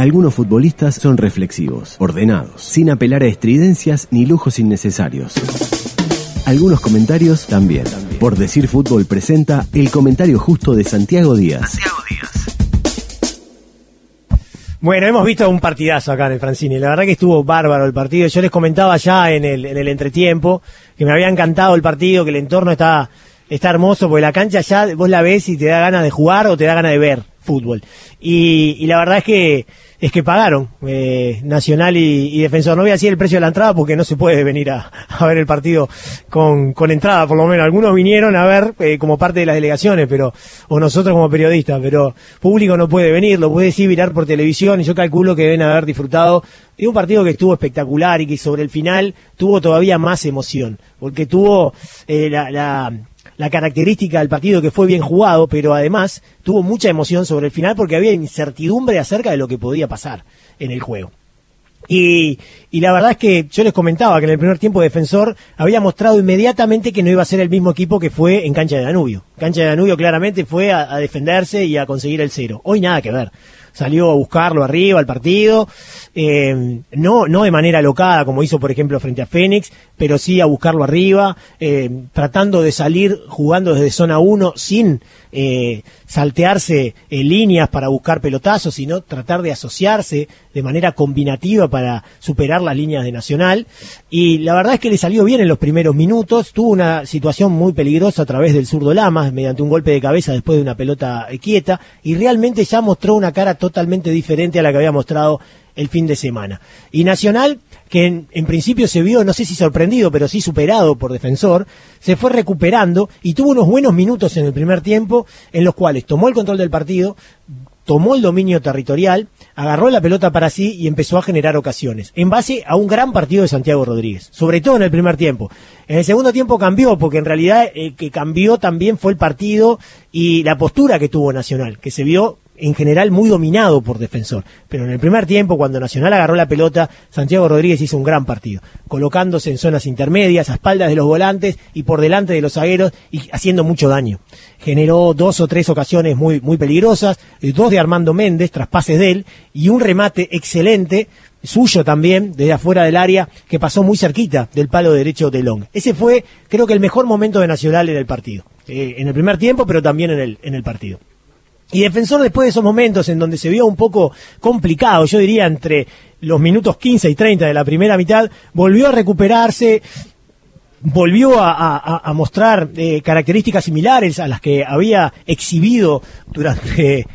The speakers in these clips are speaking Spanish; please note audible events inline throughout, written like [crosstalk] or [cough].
Algunos futbolistas son reflexivos, ordenados, sin apelar a estridencias ni lujos innecesarios. Algunos comentarios también. Por decir fútbol presenta el comentario justo de Santiago Díaz. Bueno, hemos visto un partidazo acá en el Francini. La verdad que estuvo bárbaro el partido. Yo les comentaba ya en el, en el entretiempo que me había encantado el partido, que el entorno está, está hermoso, porque la cancha ya vos la ves y te da ganas de jugar o te da ganas de ver fútbol. Y, y la verdad es que es que pagaron eh, Nacional y, Defensor. No voy a decir el precio de la entrada porque no se puede venir a, ver el partido con, con, entrada, por lo menos. Algunos vinieron a ver eh, como parte de las delegaciones, pero o nosotros como periodistas, pero público no puede venir, lo puede decir mirar por televisión y yo calculo que deben haber disfrutado de un partido que estuvo espectacular y que sobre el final tuvo todavía más emoción, porque tuvo eh, la, la la característica del partido que fue bien jugado, pero además tuvo mucha emoción sobre el final porque había incertidumbre acerca de lo que podía pasar en el juego. Y, y, la verdad es que yo les comentaba que en el primer tiempo Defensor había mostrado inmediatamente que no iba a ser el mismo equipo que fue en Cancha de Danubio. Cancha de Danubio claramente fue a defenderse y a conseguir el cero. Hoy nada que ver salió a buscarlo arriba al partido, eh, no, no de manera locada como hizo por ejemplo frente a Fénix, pero sí a buscarlo arriba, eh, tratando de salir jugando desde zona 1 sin eh, saltearse en líneas para buscar pelotazos, sino tratar de asociarse de manera combinativa para superar las líneas de Nacional. Y la verdad es que le salió bien en los primeros minutos, tuvo una situación muy peligrosa a través del zurdo Lamas, mediante un golpe de cabeza después de una pelota quieta, y realmente ya mostró una cara totalmente diferente a la que había mostrado el fin de semana. Y Nacional, que en, principio se vio, no sé si sorprendido, pero sí superado por defensor, se fue recuperando y tuvo unos buenos minutos en el primer tiempo en los cuales tomó el control del partido, tomó el dominio territorial, agarró la pelota para sí y empezó a generar ocasiones, en base a un gran partido de Santiago Rodríguez, sobre todo en el primer tiempo. En el segundo tiempo cambió, porque en realidad el que cambió también fue el partido y la postura que tuvo Nacional, que se vio en general muy dominado por defensor. Pero en el primer tiempo, cuando Nacional agarró la pelota, Santiago Rodríguez hizo un gran partido, colocándose en zonas intermedias, a espaldas de los volantes y por delante de los zagueros y haciendo mucho daño. Generó dos o tres ocasiones muy, muy peligrosas, eh, dos de Armando Méndez, traspases de él, y un remate excelente suyo también, desde afuera del área, que pasó muy cerquita del palo derecho de Long. Ese fue, creo que, el mejor momento de Nacional en el partido. Eh, en el primer tiempo, pero también en el, en el partido. Y Defensor después de esos momentos en donde se vio un poco complicado, yo diría entre los minutos 15 y 30 de la primera mitad, volvió a recuperarse, volvió a, mostrar eh, características similares a las que había exhibido durante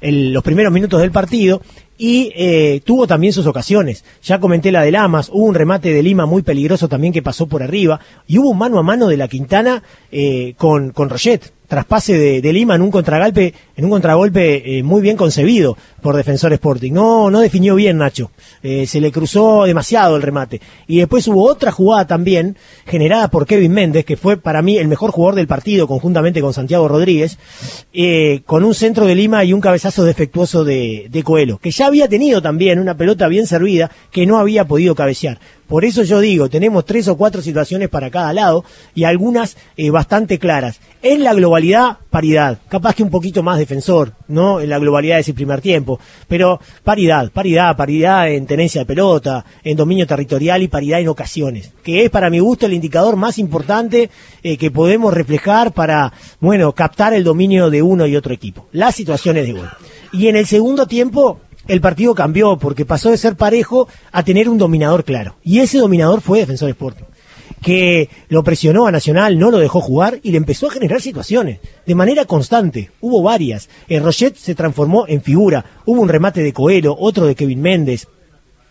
los primeros minutos del partido y eh, tuvo también sus ocasiones. Ya comenté la de Lamas, hubo un remate de Lima muy peligroso también que pasó por arriba y hubo un mano a mano de la Quintana eh, con, con traspase de, Lima en un contragolpe, en un contragolpe eh, muy bien concebido por Defensor Sporting. No, no definió bien Nacho. Eh, se le cruzó demasiado el remate. Y después hubo otra jugada también generada por Kevin Méndez, que fue para mí el mejor jugador del partido, conjuntamente con Santiago Rodríguez, eh, con un centro de Lima y un cabezazo defectuoso de, de Coelho, que ya había tenido también una pelota bien servida que no había podido cabecear. Por eso yo digo, tenemos tres o cuatro situaciones para cada lado y algunas eh, bastante claras. En la globalidad, paridad. Capaz que un poquito más defensor, ¿no? En la globalidad de ese primer tiempo. Pero paridad, paridad, paridad en tenencia de pelota, en dominio territorial y paridad en ocasiones. Que es para mi gusto el indicador más importante eh, que podemos reflejar para, bueno, captar el dominio de uno y otro equipo. Las situaciones de gol. Y en el segundo tiempo, el partido cambió porque pasó de ser parejo a tener un dominador claro. Y ese dominador fue Defensor Sporting, que lo presionó a Nacional, no lo dejó jugar y le empezó a generar situaciones de manera constante. Hubo varias. El Rochet se transformó en figura. Hubo un remate de Coelho, otro de Kevin Méndez.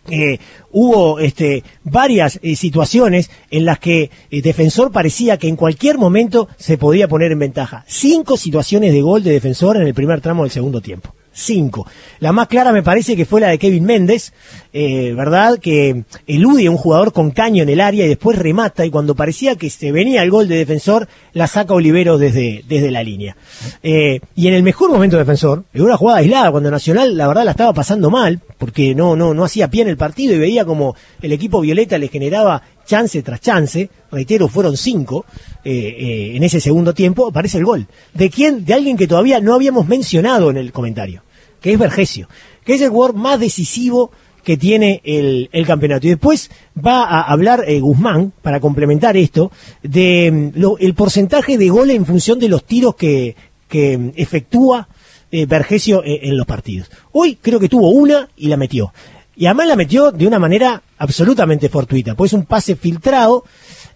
Eh, hubo este, varias eh, situaciones en las que el defensor parecía que en cualquier momento se podía poner en ventaja. Cinco situaciones de gol de defensor en el primer tramo del segundo tiempo cinco. La más clara me parece que fue la de Kevin Méndez, eh, ¿verdad? Que elude a un jugador con caño en el área y después remata y cuando parecía que se venía el gol de defensor, la saca Olivero desde, desde la línea. Eh, y en el mejor momento de defensor, en una jugada aislada, cuando Nacional la verdad la estaba pasando mal, porque no, no, no hacía pie en el partido y veía como el equipo Violeta le generaba chance tras chance, reitero, fueron cinco eh, en ese segundo tiempo, aparece el gol. ¿De quién? De alguien que todavía no habíamos mencionado en el comentario que es Vergesio, que es el jugador más decisivo que tiene el, campeonato. Y después va a hablar eh, Guzmán, para complementar esto, de mm, el porcentaje de goles en función de los tiros que, que efectúa eh, Vergesio eh, en, los partidos. Hoy creo que tuvo una y la metió. Y además la metió de una manera absolutamente fortuita, pues un pase filtrado,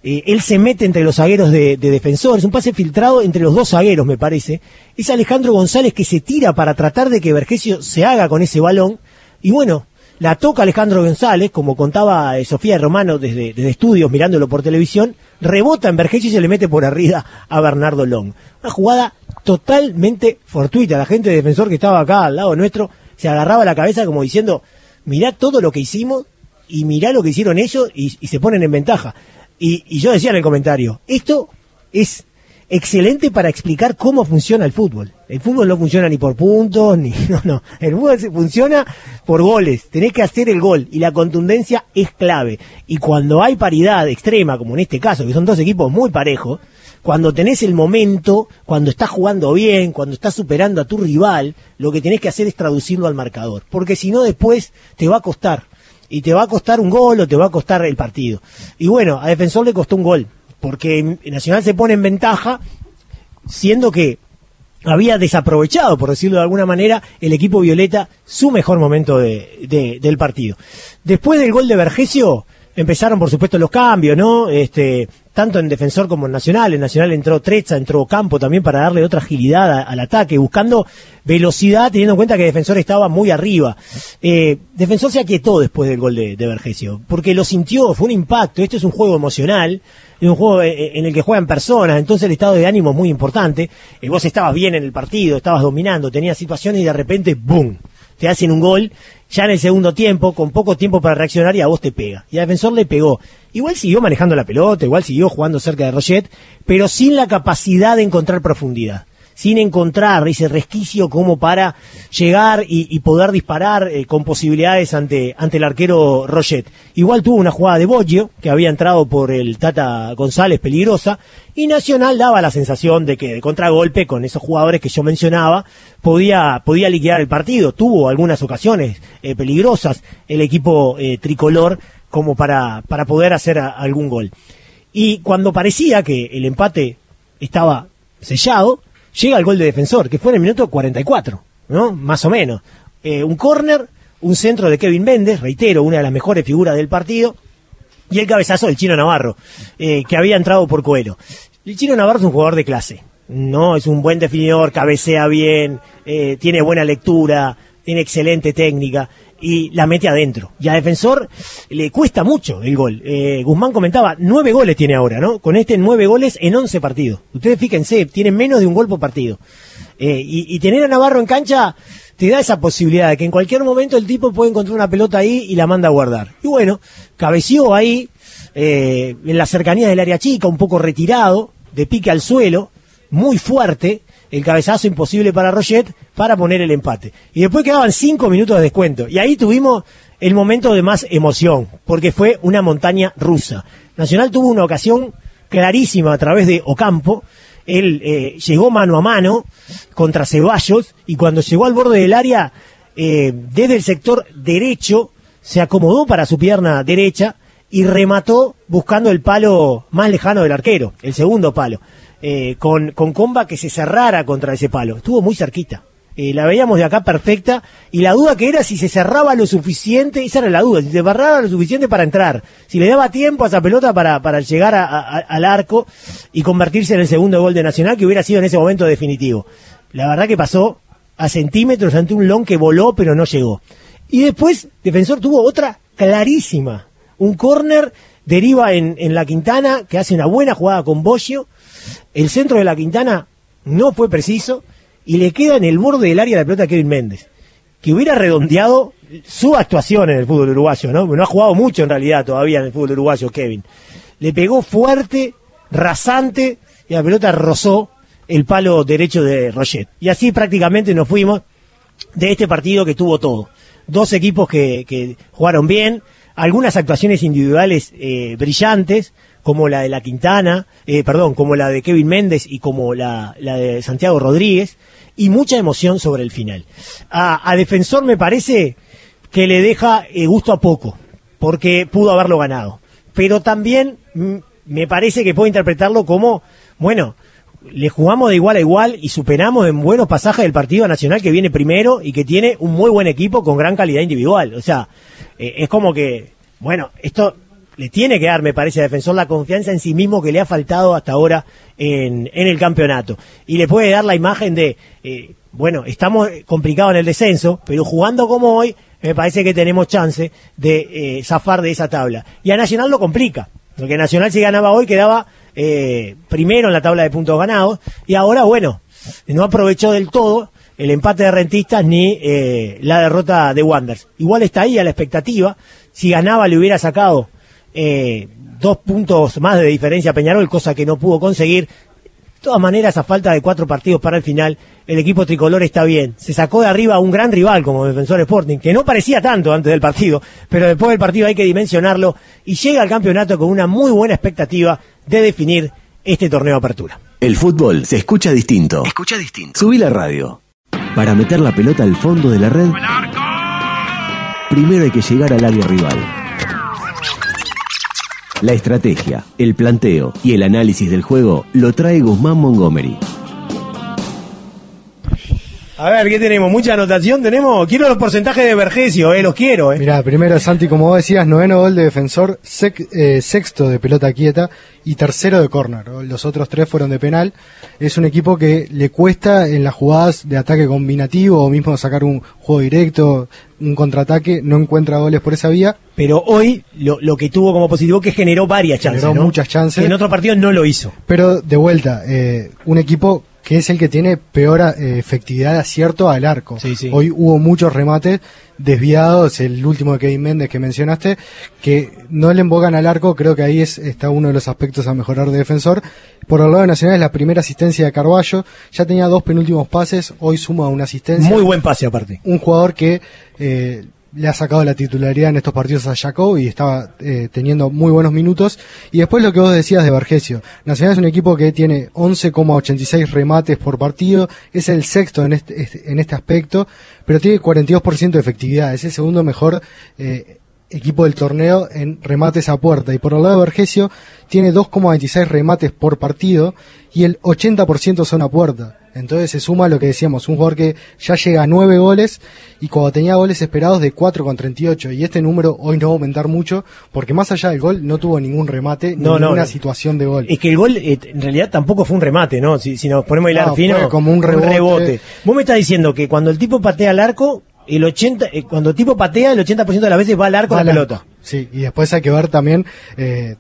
él se mete entre los zagueros de, de, defensores, un pase filtrado entre los dos zagueros, me parece. Es Alejandro González que se tira para tratar de que Vergesio se haga con ese balón. Y bueno, la toca Alejandro González, como contaba eh, Sofía Romano desde, estudios mirándolo por televisión, rebota en Vergesio y se le mete por arriba a Bernardo Long. Una jugada totalmente fortuita. La gente de defensor que estaba acá al lado nuestro se agarraba la cabeza como diciendo, mirá todo lo que hicimos y mirá lo que hicieron ellos y, se ponen en ventaja. Y, y yo decía en el comentario, esto es excelente para explicar cómo funciona el fútbol. El fútbol no funciona ni por puntos, [laughs] ni no, no. El fútbol funciona por goles. Tenés que hacer el gol y la contundencia es clave. Y cuando hay paridad extrema, como en este caso, que son dos equipos muy parejos, cuando tenés el momento, cuando estás jugando bien, cuando estás superando a tu rival, lo que tenés que hacer es traducirlo al marcador. Porque si no, después te va a costar. Y te va a costar un gol o te va a costar el partido. Y bueno, a Defensor le costó un gol porque Nacional se pone en ventaja, siendo que había desaprovechado, por decirlo de alguna manera, el equipo Violeta su mejor momento de, del partido. Después del gol de Vergesio, empezaron por supuesto los cambios, ¿no? Este, tanto en defensor como en nacional. En nacional entró Trecha, entró Campo también para darle otra agilidad al ataque, buscando velocidad, teniendo en cuenta que defensor estaba muy arriba. Eh, defensor se aquietó después del gol de, de Vergesio, porque lo sintió, fue un impacto. Esto es un juego emocional, es un juego eh, eh, en el que juegan personas, entonces el estado de ánimo es muy importante. vos estabas bien en el partido, estabas dominando, tenías situaciones y de repente, ¡boom! Te hacen un gol ya en el segundo tiempo, con poco tiempo para reaccionar y a vos te pega. Y al defensor le pegó. Igual siguió manejando la pelota, igual siguió jugando cerca de Roget, pero sin la capacidad de encontrar profundidad sin encontrar ese resquicio como para llegar y, poder disparar eh, con posibilidades ante, ante el arquero Roget. Igual tuvo una jugada de Boggio, que había entrado por el Tata González peligrosa, y Nacional daba la sensación de que de contragolpe con esos jugadores que yo mencionaba podía, podía liquidar el partido. Tuvo algunas ocasiones eh, peligrosas el equipo eh, tricolor como para, para poder hacer algún gol. Y cuando parecía que el empate estaba sellado, llega el gol de defensor, que fue en el minuto 44, ¿no? Más o menos. Eh, un córner, un centro de Kevin Méndez, reitero, una de las mejores figuras del partido, y el cabezazo del Chino Navarro, eh, que había entrado por Coelho. El Chino Navarro es un jugador de clase, ¿no? Es un buen definidor, cabecea bien, eh, tiene buena lectura, tiene excelente técnica y la mete adentro. Y a defensor le cuesta mucho el gol. Eh, Guzmán comentaba, nueve goles tiene ahora, ¿no? Con este nueve goles en once partidos. Ustedes fíjense, tiene menos de un gol por partido. Eh, y, tener a Navarro en cancha te da esa posibilidad de que en cualquier momento el tipo puede encontrar una pelota ahí y la manda a guardar. Y bueno, cabeció ahí, eh, en la cercanía del área chica, un poco retirado, de pique al suelo, muy fuerte, el cabezazo imposible para Roget para poner el empate. Y después quedaban cinco minutos de descuento. Y ahí tuvimos el momento de más emoción, porque fue una montaña rusa. Nacional tuvo una ocasión clarísima a través de Ocampo. Él eh, llegó mano a mano contra Ceballos y cuando llegó al borde del área, eh, desde el sector derecho, se acomodó para su pierna derecha y remató buscando el palo más lejano del arquero, el segundo palo. Eh, con, con Comba que se cerrara contra ese palo. Estuvo muy cerquita. Eh, la veíamos de acá perfecta y la duda que era si se cerraba lo suficiente, esa era la duda, si se cerraba lo suficiente para entrar, si le daba tiempo a esa pelota para, para llegar al arco y convertirse en el segundo gol de Nacional que hubiera sido en ese momento definitivo. La verdad que pasó a centímetros ante un long que voló pero no llegó. Y después Defensor tuvo otra clarísima, un córner deriva en, en la Quintana que hace una buena jugada con Boschio el centro de la Quintana no fue preciso y le queda en el borde del área la pelota a Kevin Méndez, que hubiera redondeado su actuación en el fútbol uruguayo, ¿no? No ha jugado mucho en realidad todavía en el fútbol uruguayo Kevin. Le pegó fuerte, rasante, y la pelota rozó el palo derecho de Roget. Y así prácticamente nos fuimos de este partido que tuvo todo. Dos equipos que, jugaron bien, algunas actuaciones individuales eh, brillantes, como la de la Quintana, eh, perdón, como la de Kevin Méndez y como la, la de Santiago Rodríguez, y mucha emoción sobre el final. A, Defensor me parece que le deja eh, gusto a poco, porque pudo haberlo ganado. Pero también mm, me parece que puede interpretarlo como, bueno, le jugamos de igual a igual y superamos en buenos pasajes del partido nacional que viene primero y que tiene un muy buen equipo con gran calidad individual. O sea, eh, es como que, bueno, esto le tiene que dar, me parece, a Defensor la confianza en sí mismo que le ha faltado hasta ahora en, el campeonato. Y le puede dar la imagen de, eh, bueno, estamos complicados en el descenso, pero jugando como hoy, me parece que tenemos chance de eh, zafar de esa tabla. Y a Nacional lo complica, porque Nacional si ganaba hoy quedaba eh, primero en la tabla de puntos ganados, y ahora, bueno, no aprovechó del todo el empate de rentistas ni eh, la derrota de Wanders. Igual está ahí a la expectativa, si ganaba le hubiera sacado eh, dos puntos más de diferencia a Peñarol, cosa que no pudo conseguir. De todas maneras, a falta de cuatro partidos para el final, el equipo tricolor está bien. Se sacó de arriba a un gran rival como Defensor Sporting, que no parecía tanto antes del partido, pero después del partido hay que dimensionarlo y llega al campeonato con una muy buena expectativa de definir este torneo de apertura. El fútbol se escucha distinto. Escucha distinto. Subí la radio. Para meter la pelota al fondo de la red, primero hay que llegar al área rival. La estrategia, el planteo y el análisis del juego lo trae Guzmán Montgomery. A ver, ¿qué tenemos? ¿Mucha anotación tenemos? Quiero los porcentajes de Vergesio, eh, los quiero, eh. Mira, primero Santi, como vos decías, noveno gol de defensor, eh, sexto de pelota quieta y tercero de córner. Los otros tres fueron de penal. Es un equipo que le cuesta en las jugadas de ataque combinativo o mismo sacar un juego directo, un contraataque, no encuentra goles por esa vía. Pero hoy lo, que tuvo como positivo que generó varias chances. Generó muchas chances. en otro partido no lo hizo. Pero de vuelta, eh, un equipo que es el que tiene peor eh, efectividad de acierto al arco. Hoy hubo muchos remates desviados, el último de Kevin Méndez que mencionaste, que no le embocan al arco, creo que ahí es, está uno de los aspectos a mejorar de defensor. Por el lado nacional es la primera asistencia de Carballo, ya tenía dos penúltimos pases, hoy suma una asistencia. Muy buen pase aparte. Un jugador que... Eh, le ha sacado la titularidad en estos partidos a Jacob y estaba eh, teniendo muy buenos minutos. Y después lo que vos decías de Vergesio. Nacional es un equipo que tiene 11,86 remates por partido, es el sexto en este, este en este aspecto, pero tiene 42% de efectividad, es el segundo mejor eh, equipo del torneo en remates a puerta. Y por el lado de Vergesio tiene 2,26 remates por partido y el 80% son a puerta. Entonces se suma lo que decíamos, un jugador que ya llega a 9 goles y cuando tenía goles esperados de 4,38 y este número hoy no va a aumentar mucho porque más allá del gol no tuvo ningún remate ni ninguna situación de gol. Es que el gol eh, en realidad tampoco fue un remate, ¿no? Si, nos ponemos a hilar fino, como un rebote. un rebote. Vos me estás diciendo que cuando el tipo patea al arco el 80, eh, cuando el tipo patea, el 80% de las veces va al arco la pelota. Sí, y después hay que ver también, eh,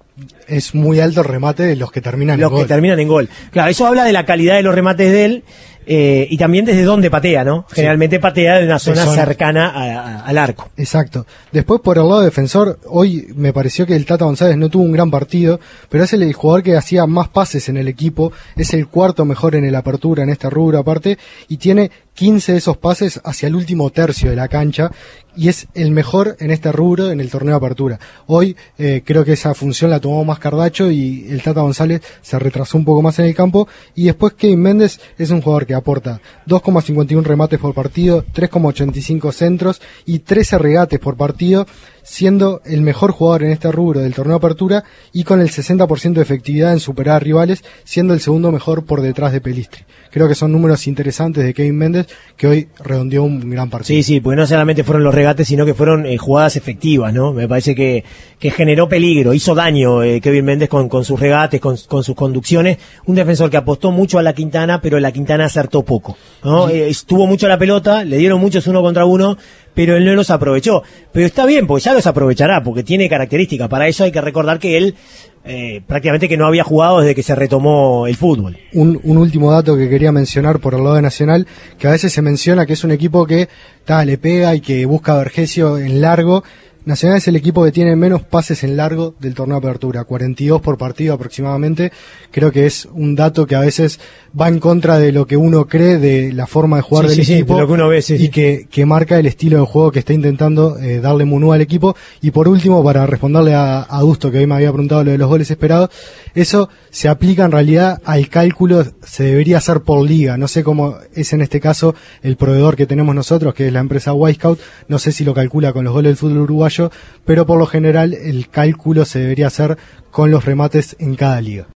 es muy alto el remate de los que terminan en gol. Los que terminan en gol. Claro, eso habla de la calidad de los remates de él eh, y también desde dónde patea, ¿no? Generalmente patea de una zona, cercana al arco. Exacto. Después, por el lado defensor, hoy me pareció que el Tata González no tuvo un gran partido, pero es el jugador que hacía más pases en el equipo, es el cuarto mejor en el apertura en esta rubro aparte, y tiene 15 de esos pases hacia el último tercio de la cancha, y es el mejor en este rubro en el torneo de apertura. Hoy eh, creo que esa función la tomó más Cardacho y el Tata González se retrasó un poco más en el campo. Y después Kevin Méndez es un jugador que aporta 2,51 remates por partido, 3,85 centros y 13 regates por partido siendo el mejor jugador en este rubro del torneo de apertura y con el 60% de efectividad en superar rivales, siendo el segundo mejor por detrás de Pelistri. Creo que son números interesantes de Kevin Méndez, que hoy redondeó un gran partido. Sí, sí, porque no solamente fueron los regates, sino que fueron eh, jugadas efectivas, ¿no? Me parece que, que generó peligro, hizo daño eh, Kevin Méndez con, con sus regates, con, con, sus conducciones. Un defensor que apostó mucho a la Quintana, pero la Quintana acertó poco, ¿no? Eh, estuvo mucho la pelota, le dieron muchos uno contra uno, pero él no los aprovechó. Pero está bien, porque ya los aprovechará, porque tiene características. Para eso hay que recordar que él eh, prácticamente que no había jugado desde que se retomó el fútbol. Un, último dato que quería mencionar por el lado de Nacional, que a veces se menciona que es un equipo que le pega y que busca a Vergesio en largo, Nacional es el equipo que tiene menos pases en largo del torneo de apertura, 42 por partido aproximadamente. Creo que es un dato que a veces va en contra de lo que uno cree de la forma de jugar Sí, del sí, sí, equipo de lo que uno ve, sí, y que marca el estilo de juego que está intentando eh, darle Munú al equipo. Y por último, para responderle a, a Augusto, que hoy me había preguntado lo de los goles esperados, eso se aplica en realidad al cálculo, se debería hacer por liga. No sé cómo es en este caso el proveedor que tenemos nosotros, que es la empresa Wisecout. No sé si lo calcula con los goles del fútbol uruguayo, pero por lo general el cálculo se debería hacer con los remates en cada liga.